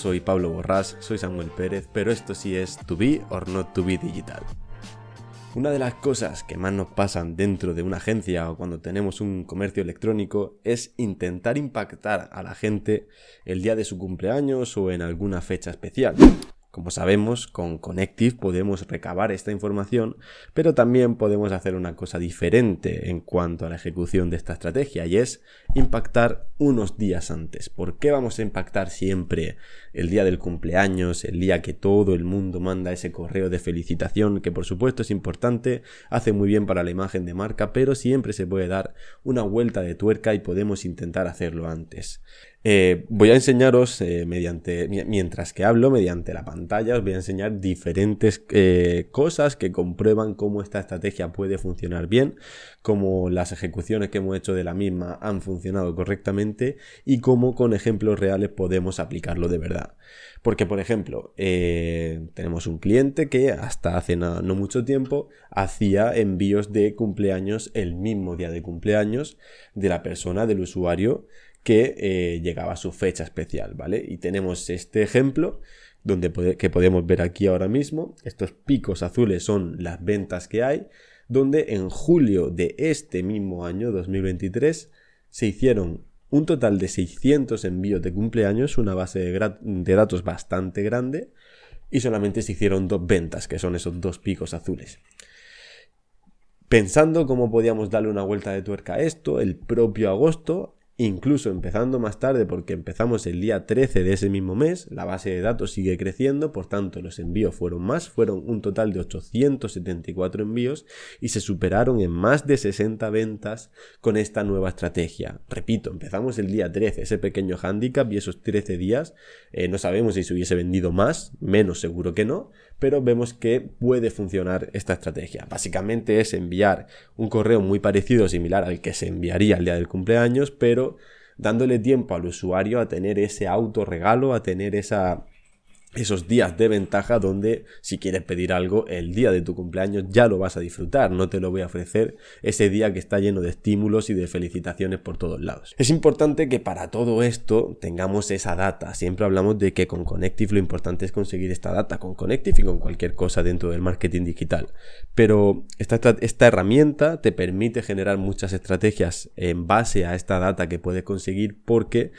soy Pablo Borrás, soy Samuel Pérez, pero esto sí es To Be or Not To Be Digital. Una de las cosas que más nos pasan dentro de una agencia o cuando tenemos un comercio electrónico es intentar impactar a la gente el día de su cumpleaños o en alguna fecha especial. Como sabemos, con Connective podemos recabar esta información, pero también podemos hacer una cosa diferente en cuanto a la ejecución de esta estrategia y es impactar unos días antes. ¿Por qué vamos a impactar siempre el día del cumpleaños, el día que todo el mundo manda ese correo de felicitación, que por supuesto es importante, hace muy bien para la imagen de marca, pero siempre se puede dar una vuelta de tuerca y podemos intentar hacerlo antes? Eh, voy a enseñaros eh, mediante, mientras que hablo, mediante la pantalla, os voy a enseñar diferentes eh, cosas que comprueban cómo esta estrategia puede funcionar bien, cómo las ejecuciones que hemos hecho de la misma han funcionado correctamente y cómo con ejemplos reales podemos aplicarlo de verdad. Porque, por ejemplo, tenemos un cliente que hasta hace no, no mucho tiempo hacía envíos de cumpleaños el mismo día de cumpleaños de la persona, del usuario, que eh, llegaba a su fecha especial, ¿vale? Y tenemos este ejemplo donde que podemos ver aquí ahora mismo. Estos picos azules son las ventas que hay, donde en julio de este mismo año, 2023, se hicieron un total de 600 envíos de cumpleaños, una base de, de datos bastante grande, y solamente se hicieron dos ventas, que son esos dos picos azules. Pensando cómo podíamos darle una vuelta de tuerca a esto, el propio agosto incluso empezando más tarde porque empezamos el día 13 de ese mismo mes, la base de datos sigue creciendo, por tanto los envíos fueron más, fueron un total de 874 envíos y se superaron en más de 60 ventas con esta nueva estrategia. Repito, empezamos el día 13, ese pequeño handicap y esos 13 días eh, no sabemos si se hubiese vendido más, menos seguro que no, pero vemos que puede funcionar esta estrategia. Básicamente es enviar un correo muy parecido, similar al que se enviaría el día del cumpleaños, pero dándole tiempo al usuario a tener ese autorregalo, a tener esa esos días de ventaja donde si quieres pedir algo el día de tu cumpleaños ya lo vas a disfrutar, no te lo voy a ofrecer ese día que está lleno de estímulos y de felicitaciones por todos lados. Es importante que para todo esto tengamos esa data, siempre hablamos de que con Connective lo importante es conseguir esta data, con Connective y con cualquier cosa dentro del marketing digital, pero esta, esta herramienta te permite generar muchas estrategias en base a esta data que puedes conseguir porque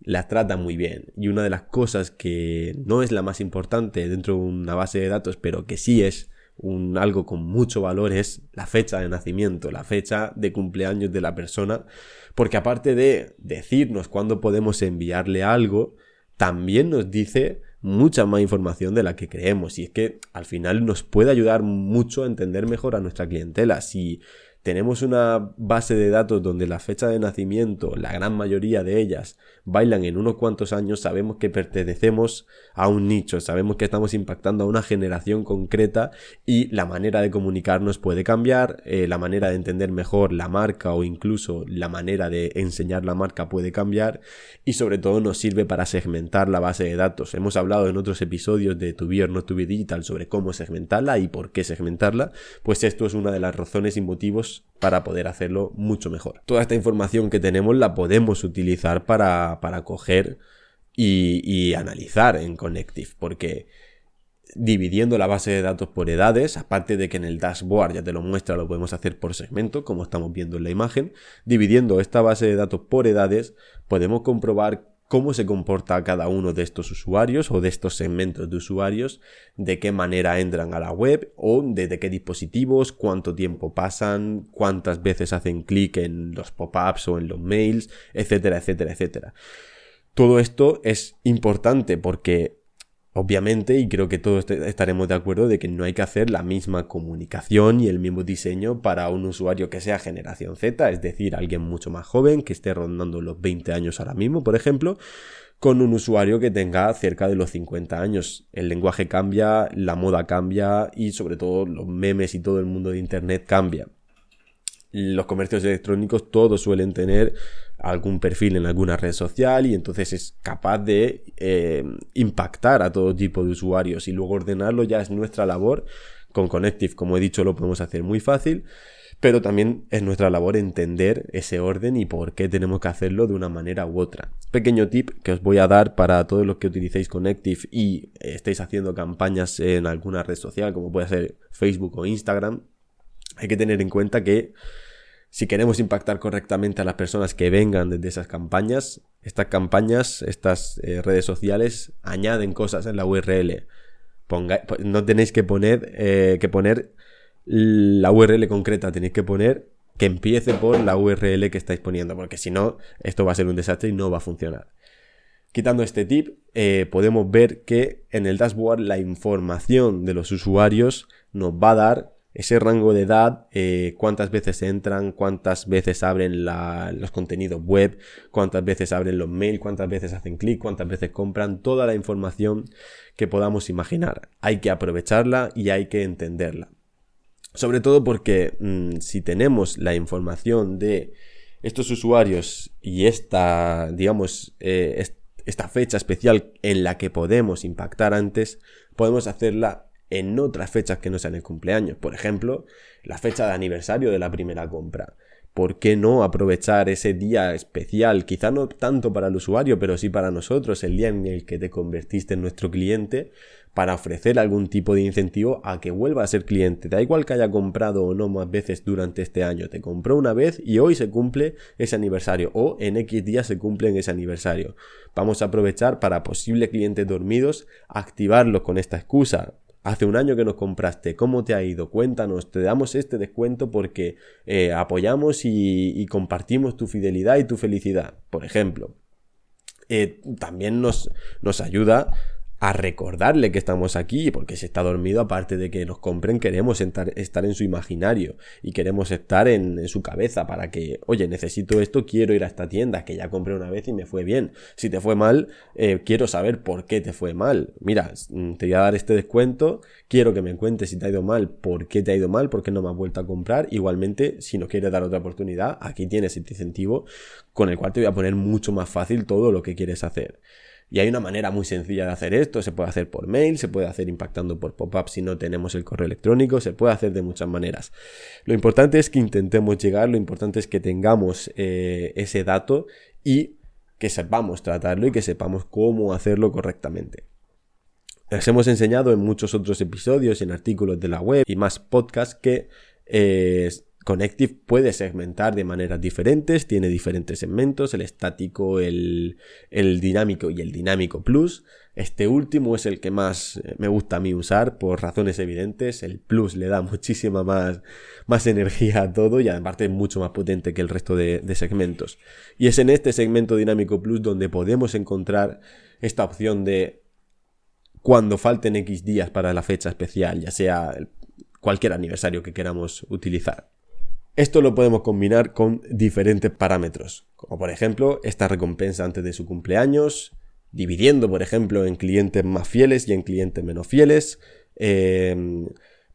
las trata muy bien. Y una de las cosas que no es la más importante dentro de una base de datos, pero que sí es un, algo con mucho valor, es la fecha de nacimiento, la fecha de cumpleaños de la persona. Porque aparte de decirnos cuándo podemos enviarle algo, también nos dice mucha más información de la que creemos. Y es que al final nos puede ayudar mucho a entender mejor a nuestra clientela. Si tenemos una base de datos donde la fecha de nacimiento, la gran mayoría de ellas, bailan en unos cuantos años, sabemos que pertenecemos a un nicho, sabemos que estamos impactando a una generación concreta y la manera de comunicarnos puede cambiar, eh, la manera de entender mejor la marca o incluso la manera de enseñar la marca puede cambiar y sobre todo nos sirve para segmentar la base de datos. Hemos hablado en otros episodios de To Be or Not Digital sobre cómo segmentarla y por qué segmentarla, pues esto es una de las razones y motivos para poder hacerlo mucho mejor. Toda esta información que tenemos la podemos utilizar para, para coger y, y analizar en Connective, porque dividiendo la base de datos por edades, aparte de que en el dashboard ya te lo muestra, lo podemos hacer por segmento, como estamos viendo en la imagen, dividiendo esta base de datos por edades, podemos comprobar cómo se comporta cada uno de estos usuarios o de estos segmentos de usuarios, de qué manera entran a la web o desde qué dispositivos, cuánto tiempo pasan, cuántas veces hacen clic en los pop-ups o en los mails, etcétera, etcétera, etcétera. Todo esto es importante porque Obviamente, y creo que todos estaremos de acuerdo de que no hay que hacer la misma comunicación y el mismo diseño para un usuario que sea generación Z, es decir, alguien mucho más joven, que esté rondando los 20 años ahora mismo, por ejemplo, con un usuario que tenga cerca de los 50 años. El lenguaje cambia, la moda cambia y sobre todo los memes y todo el mundo de Internet cambia los comercios electrónicos todos suelen tener algún perfil en alguna red social y entonces es capaz de eh, impactar a todo tipo de usuarios y luego ordenarlo ya es nuestra labor. Con Connective, como he dicho, lo podemos hacer muy fácil. pero también es nuestra labor entender ese orden y por qué tenemos que hacerlo de una manera u otra. Pequeño tip que os voy a dar para todos los que utilicéis Connective y estéis haciendo campañas en alguna red social, como puede ser Facebook o Instagram, hay que tener en cuenta que si queremos impactar correctamente a las personas que vengan desde esas campañas, estas campañas, estas eh, redes sociales añaden cosas en la URL. no tenéis que poner, eh, que poner la URL concreta, tenéis que poner que empiece por la URL que estáis poniendo, porque si no, esto va a ser un desastre y no va a funcionar. Quitando este tip, eh, podemos ver que en el dashboard la información de los usuarios nos va a dar ese rango de edad, eh, cuántas veces entran, cuántas veces abren los contenidos web, cuántas veces abren los mails, cuántas veces hacen clic, cuántas veces compran, toda la información que podamos imaginar. Hay que aprovecharla y hay que entenderla. Sobre todo porque mm, si tenemos la información de estos usuarios y esta, digamos, eh, esta fecha especial en la que podemos impactar antes, podemos hacerla en otras fechas que no sean el cumpleaños. Por ejemplo, la fecha de aniversario de la primera compra. ¿Por qué no aprovechar ese día especial? Quizá no tanto para el usuario, pero sí para nosotros, el día en el que te convertiste en nuestro cliente, para ofrecer algún tipo de incentivo a que vuelva a ser cliente. Da igual que haya comprado o no más veces durante este año. Te compró una vez y hoy se cumple ese aniversario o en X días se cumple en ese aniversario. Vamos a aprovechar para posibles clientes dormidos, activarlos con esta excusa Hace un año que nos compraste, ¿cómo te ha ido? Cuéntanos, te damos este descuento porque eh, apoyamos y, compartimos tu fidelidad y tu felicidad, por ejemplo. Eh, también nos, nos ayuda a recordarle que estamos aquí, porque si está dormido, aparte de que nos compren, queremos estar, en su imaginario y queremos estar en, su cabeza para que, oye, necesito esto, quiero ir a esta tienda que ya compré una vez y me fue bien. Si te fue mal, eh, quiero saber por qué te fue mal. Mira, mm, te voy a dar este descuento, quiero que me cuentes si te ha ido mal, por qué te ha ido mal, por qué no me has vuelto a comprar. Igualmente, si no quieres dar otra oportunidad, aquí tienes este incentivo con el cual te voy a poner mucho más fácil todo lo que quieres hacer. Y hay una manera muy sencilla de hacer esto, se puede hacer por mail, se puede hacer impactando por pop-up si no tenemos el correo electrónico, se puede hacer de muchas maneras. Lo importante es que intentemos llegar, lo importante es que tengamos eh, ese dato y que sepamos tratarlo y que sepamos cómo hacerlo correctamente. Les hemos enseñado en muchos otros episodios, en artículos de la web y más podcasts que eh, Connective puede segmentar de maneras diferentes, tiene diferentes segmentos, el estático, el, dinámico y el dinámico plus. Este último es el que más eh, me gusta a mí usar por razones evidentes. El plus le da muchísima más, más energía a todo y aparte es mucho más potente que el resto de, de segmentos. Y es en este segmento dinámico plus donde podemos encontrar esta opción de cuando falten X días para la fecha especial, ya sea cualquier aniversario que queramos utilizar. Esto lo podemos combinar con diferentes parámetros, como por ejemplo esta recompensa antes de su cumpleaños, dividiendo por ejemplo en clientes más fieles y en clientes menos fieles. Em,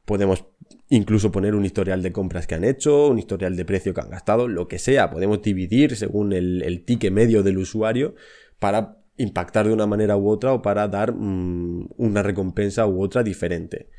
podemos incluso poner un historial de compras que han hecho, un historial de precio que han gastado, lo que sea. Podemos dividir según el, ticket medio del usuario para impactar de una manera u otra o para dar mm, una recompensa u otra diferente.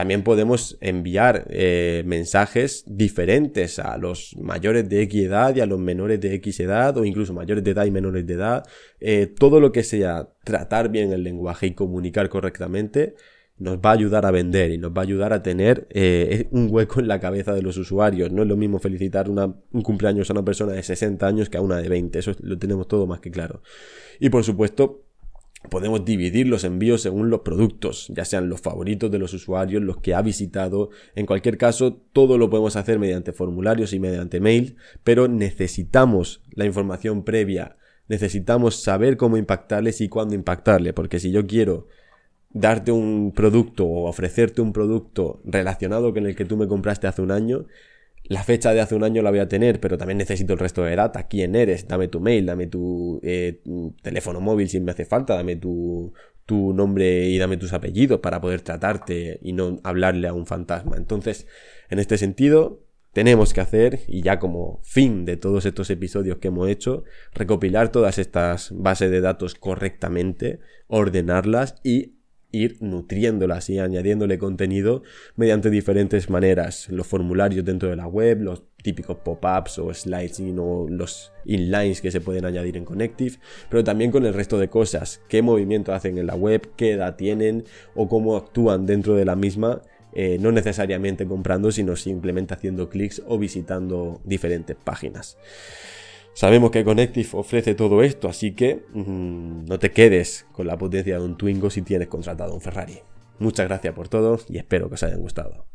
También podemos enviar eh, mensajes diferentes a los mayores de X edad y a los menores de X edad o incluso mayores de edad y menores de edad. Eh, todo lo que sea tratar bien el lenguaje y comunicar correctamente nos va a ayudar a vender y nos va a ayudar a tener eh, un hueco en la cabeza de los usuarios. No es lo mismo felicitar un cumpleaños a una persona de 60 años que a una de 20. Eso lo tenemos todo más que claro. Y por supuesto, Podemos dividir los envíos según los productos, ya sean los favoritos de los usuarios, los que ha visitado. En cualquier caso, todo lo podemos hacer mediante formularios y mediante mail, pero necesitamos la información previa. Necesitamos saber cómo impactarles y cuándo impactarle, porque si yo quiero darte un producto o ofrecerte un producto relacionado con el que tú me compraste hace un año, la fecha de hace un año la voy a tener, pero también necesito el resto de data. ¿Quién eres? Dame tu mail, dame tu, eh, teléfono móvil si me hace falta, dame tu, tu nombre y dame tus apellidos para poder tratarte y no hablarle a un fantasma. Entonces, en este sentido, tenemos que hacer, y ya como fin de todos estos episodios que hemos hecho, recopilar todas estas bases de datos correctamente, ordenarlas y ir nutriéndolas y añadiéndole contenido mediante diferentes maneras. Los formularios dentro de la web, los típicos pop-ups o slides o los inlines que se pueden añadir en Connective, pero también con el resto de cosas, qué movimiento hacen en la web, qué edad tienen o cómo actúan dentro de la misma, eh, no necesariamente comprando, sino simplemente haciendo clics o visitando diferentes páginas. Sabemos que Connective ofrece todo esto, así que mm, no te quedes con la potencia de un Twingo si tienes contratado un Ferrari. Muchas gracias por todo y espero que os hayan gustado.